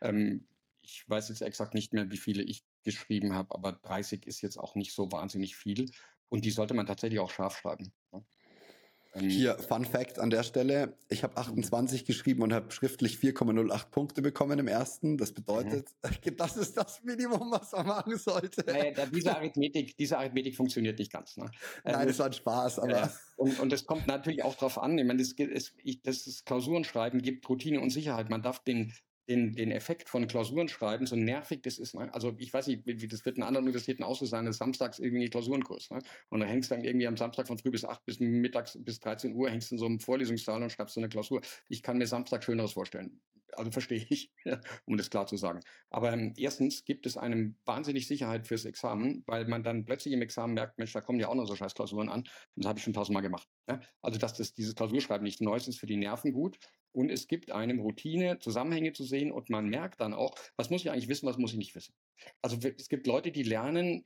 ähm, ich weiß jetzt exakt nicht mehr, wie viele ich geschrieben habe, aber 30 ist jetzt auch nicht so wahnsinnig viel. Und die sollte man tatsächlich auch scharf schreiben. Hier, Fun Fact an der Stelle. Ich habe 28 geschrieben und habe schriftlich 4,08 Punkte bekommen im ersten. Das bedeutet, mhm. das ist das Minimum, was man machen sollte. Naja, diese Arithmetik, diese Arithmetik funktioniert nicht ganz. Ne? Nein, ähm, das war ein Spaß, aber. Ja, und, und das kommt natürlich auch darauf an. Ich meine, das, das, das Klausurenschreiben gibt Routine und Sicherheit. Man darf den den, den Effekt von Klausuren schreiben, so nervig das ist. Ne? Also ich weiß nicht, wie das wird in anderen Universitäten auch so sein, dass samstags irgendwie Klausurenkurs. Ne? Und da hängst du dann irgendwie am Samstag von früh bis acht bis mittags bis 13 Uhr, hängst in so einem Vorlesungssaal und schreibst so eine Klausur. Ich kann mir Samstag Schöneres vorstellen. Also verstehe ich, um das klar zu sagen. Aber ähm, erstens gibt es einem wahnsinnig Sicherheit fürs Examen, weil man dann plötzlich im Examen merkt, Mensch, da kommen ja auch noch so scheiß Klausuren an. Und das habe ich schon tausendmal gemacht. Ja? Also dass das, dieses Klausurschreiben nicht neu ist, ist für die Nerven gut und es gibt einem Routine, Zusammenhänge zu sehen und man merkt dann auch, was muss ich eigentlich wissen, was muss ich nicht wissen. Also es gibt Leute, die lernen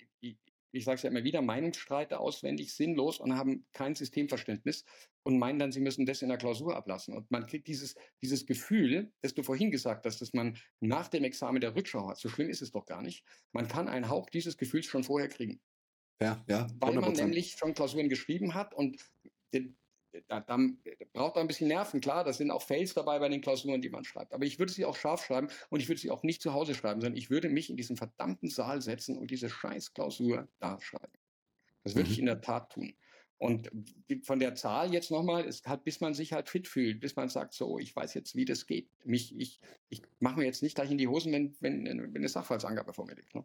ich sage es ja immer wieder, Meinungsstreite auswendig, sinnlos und haben kein Systemverständnis und meinen dann, sie müssen das in der Klausur ablassen. Und man kriegt dieses, dieses Gefühl, das du vorhin gesagt hast, dass man nach dem Examen der Rückschau hat. So schlimm ist es doch gar nicht. Man kann einen Hauch dieses Gefühls schon vorher kriegen. Ja, ja. 100%. Weil man nämlich schon Klausuren geschrieben hat und den, da, da braucht man ein bisschen Nerven, klar, da sind auch Fails dabei bei den Klausuren, die man schreibt. Aber ich würde sie auch scharf schreiben und ich würde sie auch nicht zu Hause schreiben, sondern ich würde mich in diesen verdammten Saal setzen und diese scheiß Klausur da schreiben. Das würde mhm. ich in der Tat tun. Und von der Zahl jetzt nochmal, ist halt, bis man sich halt fit fühlt, bis man sagt, so, ich weiß jetzt, wie das geht. Mich, ich, ich mache mir jetzt nicht gleich in die Hosen, wenn, wenn, wenn eine Sachverhaltsangabe vor mir liegt. Ne?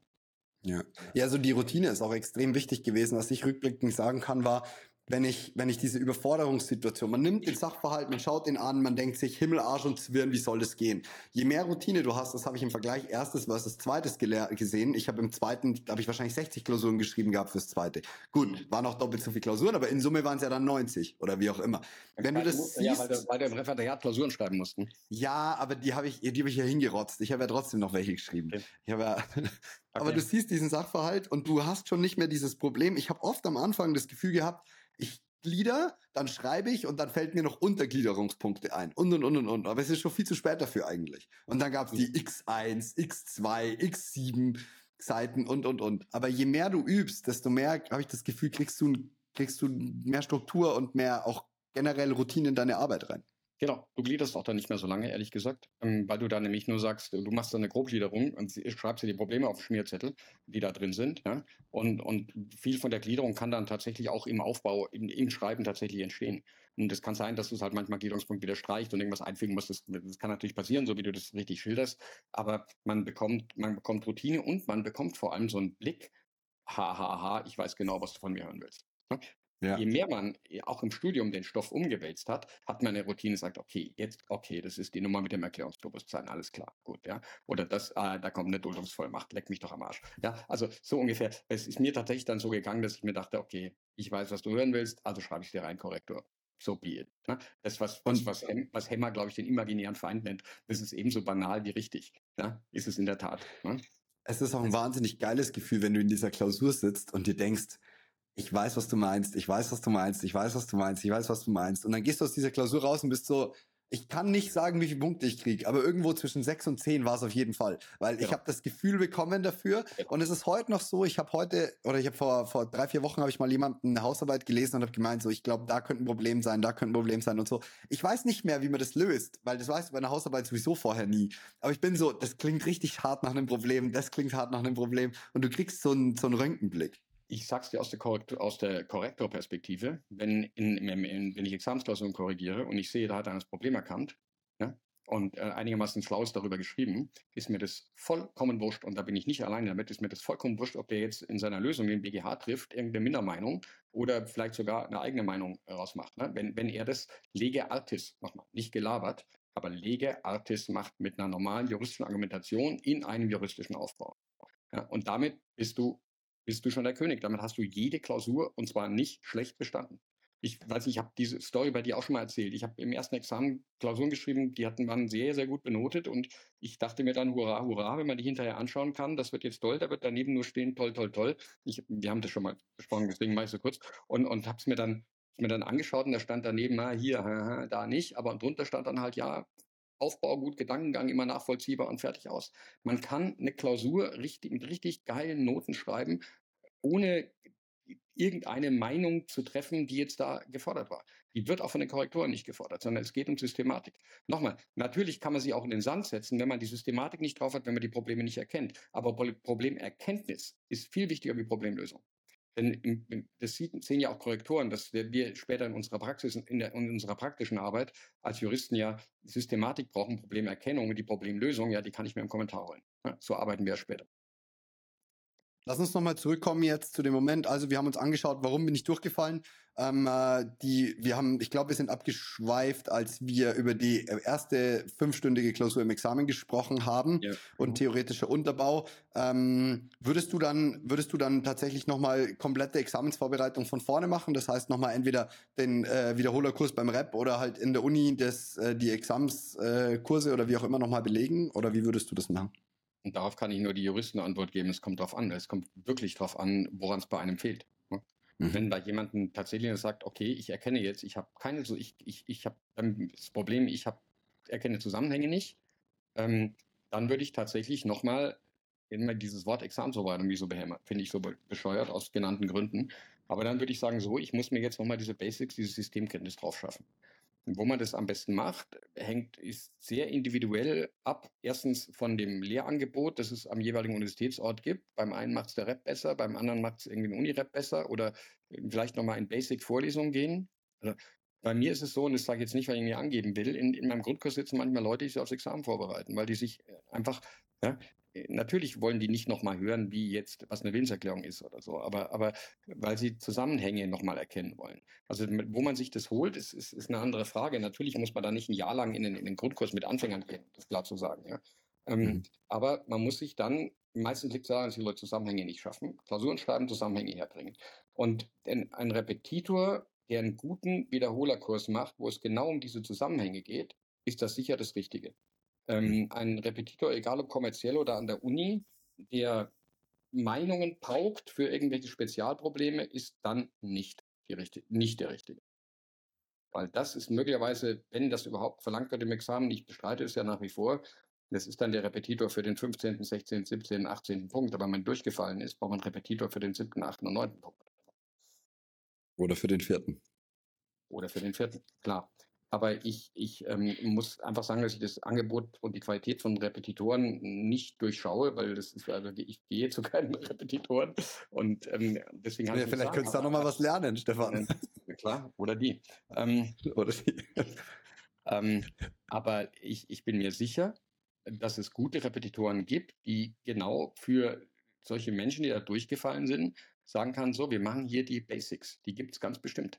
Ja. ja, so die Routine ist auch extrem wichtig gewesen. Was ich rückblickend sagen kann, war, wenn ich, wenn ich diese Überforderungssituation, man nimmt den Sachverhalt, man schaut den an, man denkt sich, Himmel, Arsch und Zwirn, wie soll das gehen? Je mehr Routine du hast, das habe ich im Vergleich erstes versus zweites gesehen. Ich habe im zweiten, da habe ich wahrscheinlich 60 Klausuren geschrieben gehabt fürs zweite. Gut, waren auch doppelt so viele Klausuren, aber in Summe waren es ja dann 90 oder wie auch immer. Wenn du das siehst, ja, weil, du, weil du im Referendariat Klausuren schreiben mussten. Ja, aber die habe ich, die habe ich ja hingerotzt. Ich habe ja trotzdem noch welche geschrieben. Okay. Ich habe ja, okay. aber du siehst diesen Sachverhalt und du hast schon nicht mehr dieses Problem. Ich habe oft am Anfang das Gefühl gehabt, ich glieder, dann schreibe ich und dann fällt mir noch Untergliederungspunkte ein und und und und und. Aber es ist schon viel zu spät dafür eigentlich. Und dann gab es die X1, X2, X7 Seiten und und und. Aber je mehr du übst, desto mehr habe ich das Gefühl, kriegst du, kriegst du mehr Struktur und mehr auch generell Routine in deine Arbeit rein. Genau, du gliederst auch dann nicht mehr so lange, ehrlich gesagt, ähm, weil du dann nämlich nur sagst, du machst dann eine Grobgliederung und schreibst dir die Probleme auf Schmierzettel, die da drin sind. Ja? Und, und viel von der Gliederung kann dann tatsächlich auch im Aufbau, im, im Schreiben tatsächlich entstehen. Und es kann sein, dass du es halt manchmal Gliederungspunkt wieder streicht und irgendwas einfügen musst. Das, das, kann natürlich passieren, so wie du das richtig schilderst. Aber man bekommt, man bekommt Routine und man bekommt vor allem so einen Blick, hahaha, ha, ha, ich weiß genau, was du von mir hören willst. Ja. Je mehr man äh, auch im Studium den Stoff umgewälzt hat, hat man eine Routine, sagt, okay, jetzt, okay, das ist die Nummer mit dem Erklärungsbewusstsein, alles klar, gut, ja. Oder das, ah, da kommt eine Duldungsvollmacht, leck mich doch am Arsch. Ja, also so ungefähr. Es ist mir tatsächlich dann so gegangen, dass ich mir dachte, okay, ich weiß, was du hören willst, also schreibe ich dir rein, Korrektor. So be it. Ne? Das, was, was, was, Hem, was Hemmer, glaube ich, den imaginären Feind nennt, das ist ebenso banal wie richtig. Ja? Ist es in der Tat. Ne? Es ist auch ein wahnsinnig geiles Gefühl, wenn du in dieser Klausur sitzt und dir denkst, ich weiß, was du meinst, ich weiß, was du meinst, ich weiß, was du meinst, ich weiß, was du meinst. Und dann gehst du aus dieser Klausur raus und bist so, ich kann nicht sagen, wie viele Punkte ich kriege, aber irgendwo zwischen sechs und zehn war es auf jeden Fall, weil ja. ich habe das Gefühl bekommen dafür ja. und es ist heute noch so, ich habe heute oder ich habe vor vor drei vier Wochen habe ich mal jemanden eine Hausarbeit gelesen und habe gemeint so, ich glaube, da könnte ein Problem sein, da könnte ein Problem sein und so. Ich weiß nicht mehr, wie man das löst, weil das weißt du bei einer Hausarbeit sowieso vorher nie. Aber ich bin so, das klingt richtig hart nach einem Problem, das klingt hart nach einem Problem und du kriegst so einen so einen Röntgenblick ich sag's dir aus der, Korrektor, aus der Korrektorperspektive, wenn, in, in, wenn ich Examensklausuren korrigiere und ich sehe, da hat einer das Problem erkannt ja, und äh, einigermaßen Schlaues darüber geschrieben, ist mir das vollkommen wurscht und da bin ich nicht alleine damit, ist mir das vollkommen wurscht, ob der jetzt in seiner Lösung den BGH trifft, irgendeine Mindermeinung oder vielleicht sogar eine eigene Meinung rausmacht. Ne? Wenn, wenn er das lege artis, nochmal, nicht gelabert, aber lege artis macht mit einer normalen juristischen Argumentation in einem juristischen Aufbau. Ja, und damit bist du bist du schon der König. Damit hast du jede Klausur und zwar nicht schlecht bestanden. Ich weiß ich habe diese Story bei dir auch schon mal erzählt. Ich habe im ersten Examen Klausuren geschrieben, die hatten man sehr, sehr gut benotet und ich dachte mir dann, hurra, hurra, wenn man die hinterher anschauen kann, das wird jetzt toll, da wird daneben nur stehen, toll, toll, toll. Ich, wir haben das schon mal besprochen, deswegen mache ich so kurz und, und habe es mir dann mir dann angeschaut und da stand daneben, na, hier, da nicht, aber drunter stand dann halt, ja, Aufbau gut, Gedankengang immer nachvollziehbar und fertig aus. Man kann eine Klausur richtig, mit richtig geilen Noten schreiben, ohne irgendeine Meinung zu treffen, die jetzt da gefordert war. Die wird auch von den Korrektoren nicht gefordert, sondern es geht um Systematik. Nochmal, natürlich kann man sie auch in den Sand setzen, wenn man die Systematik nicht drauf hat, wenn man die Probleme nicht erkennt. Aber Problemerkenntnis ist viel wichtiger wie Problemlösung. Denn das sehen ja auch Korrektoren, dass wir später in unserer Praxis, in, der, in unserer praktischen Arbeit als Juristen ja Systematik brauchen, Problemerkennung und die Problemlösung, ja, die kann ich mir im Kommentar holen. Ja, so arbeiten wir später. Lass uns nochmal zurückkommen jetzt zu dem Moment. Also wir haben uns angeschaut, warum bin ich durchgefallen. Ähm, äh, die, wir haben, ich glaube, wir sind abgeschweift, als wir über die erste fünfstündige Klausur im Examen gesprochen haben ja. und theoretischer Unterbau. Ähm, würdest du dann, würdest du dann tatsächlich nochmal komplette Examensvorbereitung von vorne machen? Das heißt nochmal entweder den äh, Wiederholerkurs beim Rep oder halt in der Uni das, äh, die Examenskurse äh, oder wie auch immer nochmal belegen? Oder wie würdest du das machen? Und darauf kann ich nur die Juristenantwort geben. Es kommt darauf an. Es kommt wirklich darauf an, woran es bei einem fehlt. Ne? Mhm. Wenn bei jemandem tatsächlich sagt, okay, ich erkenne jetzt, ich habe keine, so ich, ich, ich habe das Problem, ich habe erkenne Zusammenhänge nicht, ähm, dann würde ich tatsächlich nochmal immer dieses Wort Examensvorbereitung wie so behämmert, finde ich so bescheuert aus genannten Gründen. Aber dann würde ich sagen, so, ich muss mir jetzt nochmal diese Basics, diese Systemkenntnis drauf schaffen. Wo man das am besten macht, hängt, ist sehr individuell ab. Erstens von dem Lehrangebot, das es am jeweiligen Universitätsort gibt. Beim einen macht es der Rep besser, beim anderen macht es irgendwie ein Unirep besser oder vielleicht nochmal in Basic-Vorlesungen gehen. Also bei mir ist es so, und das sage ich jetzt nicht, weil ich mir angeben will, in, in meinem Grundkurs sitzen manchmal Leute, die sich aufs Examen vorbereiten, weil die sich einfach ja, natürlich wollen die nicht nochmal hören, wie jetzt, was eine Willenserklärung ist oder so, aber, aber weil sie Zusammenhänge nochmal erkennen wollen. Also wo man sich das holt, ist, ist, ist eine andere Frage. Natürlich muss man da nicht ein Jahr lang in den, in den Grundkurs mit Anfängern gehen, das klar zu sagen. Ja. Ähm, mhm. Aber man muss sich dann, meistens liegt es daran, dass die Leute Zusammenhänge nicht schaffen, Klausuren schreiben, Zusammenhänge herbringen. Und ein Repetitor, der einen guten Wiederholerkurs macht, wo es genau um diese Zusammenhänge geht, ist das sicher das Richtige. Ähm, ein Repetitor, egal ob kommerziell oder an der Uni, der Meinungen paukt für irgendwelche Spezialprobleme, ist dann nicht, die richtige, nicht der richtige. Weil das ist möglicherweise, wenn das überhaupt verlangt wird im Examen, ich bestreite es ja nach wie vor, das ist dann der Repetitor für den 15., 16., 17., 18. Punkt. Aber wenn man durchgefallen ist, braucht man einen Repetitor für den 7., 8. und 9. Punkt. Oder für den vierten. Oder für den vierten, klar. Aber ich, ich ähm, muss einfach sagen, dass ich das Angebot und die Qualität von Repetitoren nicht durchschaue, weil das ist, also ich gehe zu keinen Repetitoren und ähm, deswegen ja, Vielleicht könntest du da nochmal was lernen, Stefan. Ja, klar, oder die. Ähm, oder die. ähm, aber ich, ich bin mir sicher, dass es gute Repetitoren gibt, die genau für solche Menschen, die da durchgefallen sind, sagen kann, so, wir machen hier die Basics. Die gibt es ganz bestimmt.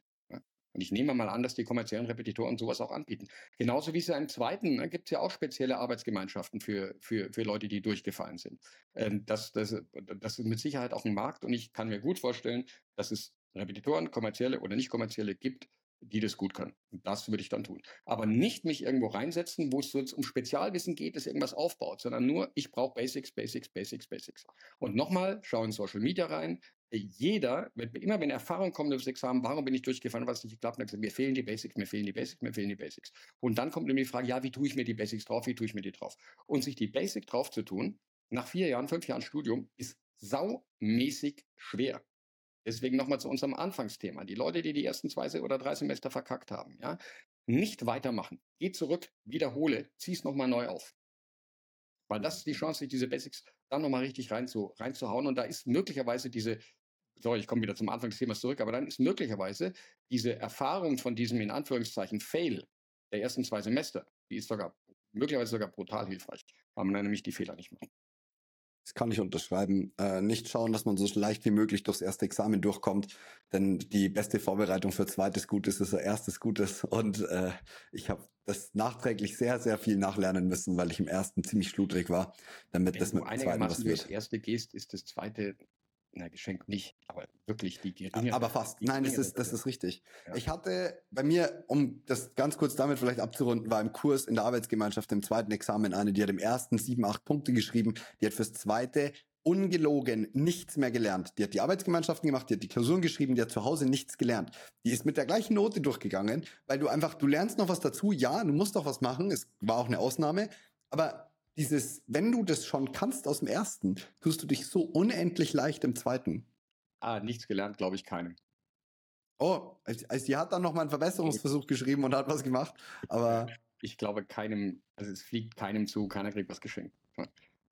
Und ich nehme mal an, dass die kommerziellen Repetitoren sowas auch anbieten. Genauso wie es ja im zweiten ne, gibt es ja auch spezielle Arbeitsgemeinschaften für, für, für Leute, die durchgefallen sind. Ähm, das, das, das ist mit Sicherheit auch ein Markt und ich kann mir gut vorstellen, dass es Repetitoren, kommerzielle oder nicht kommerzielle gibt, die das gut können. Und das würde ich dann tun. Aber nicht mich irgendwo reinsetzen, wo es jetzt um Spezialwissen geht, das irgendwas aufbaut, sondern nur, ich brauche Basics, Basics, Basics, Basics. Und nochmal, schau in Social Media rein, jeder, immer wenn Erfahrung kommt aufs Examen, warum bin ich durchgefallen, was nicht geklappt hat, mir fehlen die Basics, mir fehlen die Basics, mir fehlen die Basics. Und dann kommt immer die Frage, ja, wie tue ich mir die Basics drauf, wie tue ich mir die drauf? Und sich die Basic drauf zu tun, nach vier Jahren, fünf Jahren Studium, ist saumäßig schwer. Deswegen nochmal zu unserem Anfangsthema. Die Leute, die die ersten zwei oder drei Semester verkackt haben, ja, nicht weitermachen. Geh zurück, wiederhole, zieh es nochmal neu auf. Weil das ist die Chance, sich diese Basics dann nochmal richtig rein zu, reinzuhauen. Und da ist möglicherweise diese, sorry, ich komme wieder zum Anfang des Themas zurück, aber dann ist möglicherweise diese Erfahrung von diesem in Anführungszeichen Fail der ersten zwei Semester, die ist sogar möglicherweise sogar brutal hilfreich, weil man dann nämlich die Fehler nicht macht. Das kann ich unterschreiben. Äh, nicht schauen, dass man so leicht wie möglich durchs erste Examen durchkommt, denn die beste Vorbereitung für zweites Gutes ist so erstes Gutes. Und äh, ich habe das nachträglich sehr, sehr viel nachlernen müssen, weil ich im ersten ziemlich schludrig war, damit Wenn das mit dem zweiten was wird. Wenn du das erste gehst, ist das zweite na, Geschenk nicht, aber wirklich die geringe. Aber fast. Nein, das ist, das ist richtig. Ja. Ich hatte bei mir, um das ganz kurz damit vielleicht abzurunden, war im Kurs in der Arbeitsgemeinschaft im zweiten Examen eine, die hat im ersten sieben, acht Punkte geschrieben, die hat fürs zweite ungelogen nichts mehr gelernt. Die hat die Arbeitsgemeinschaften gemacht, die hat die Klausuren geschrieben, die hat zu Hause nichts gelernt. Die ist mit der gleichen Note durchgegangen, weil du einfach, du lernst noch was dazu, ja, du musst doch was machen, es war auch eine Ausnahme, aber dieses, wenn du das schon kannst aus dem ersten, tust du dich so unendlich leicht im zweiten. Ah, nichts gelernt, glaube ich, keinem. Oh, also sie hat dann noch mal einen Verbesserungsversuch geschrieben und hat was gemacht, aber. Ich glaube keinem, also es fliegt keinem zu, keiner kriegt was geschenkt.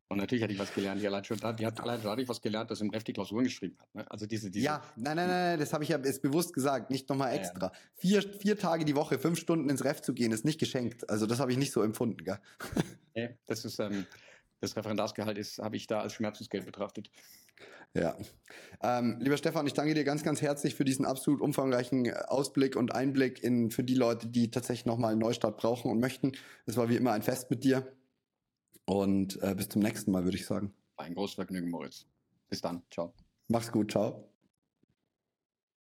Und natürlich hat die was gelernt, die allein schon da, die hat allein dadurch was gelernt, dass im Ref die Klausuren geschrieben hat. Ne? Also diese, diese. Ja, nein, nein, nein, das habe ich ja jetzt bewusst gesagt, nicht nochmal extra. Ja, ja. Vier, vier Tage die Woche, fünf Stunden ins Ref zu gehen, ist nicht geschenkt. Also das habe ich nicht so empfunden, gell? Nee, das ist, ähm, das Referendarsgehalt ist, habe ich da als Schmerzensgeld betrachtet. Ja. Ähm, lieber Stefan, ich danke dir ganz, ganz herzlich für diesen absolut umfangreichen Ausblick und Einblick in für die Leute, die tatsächlich nochmal einen Neustart brauchen und möchten. Es war wie immer ein Fest mit dir. Und äh, bis zum nächsten Mal, würde ich sagen. Ein großes Vergnügen, Moritz. Bis dann. Ciao. Mach's gut. Ciao.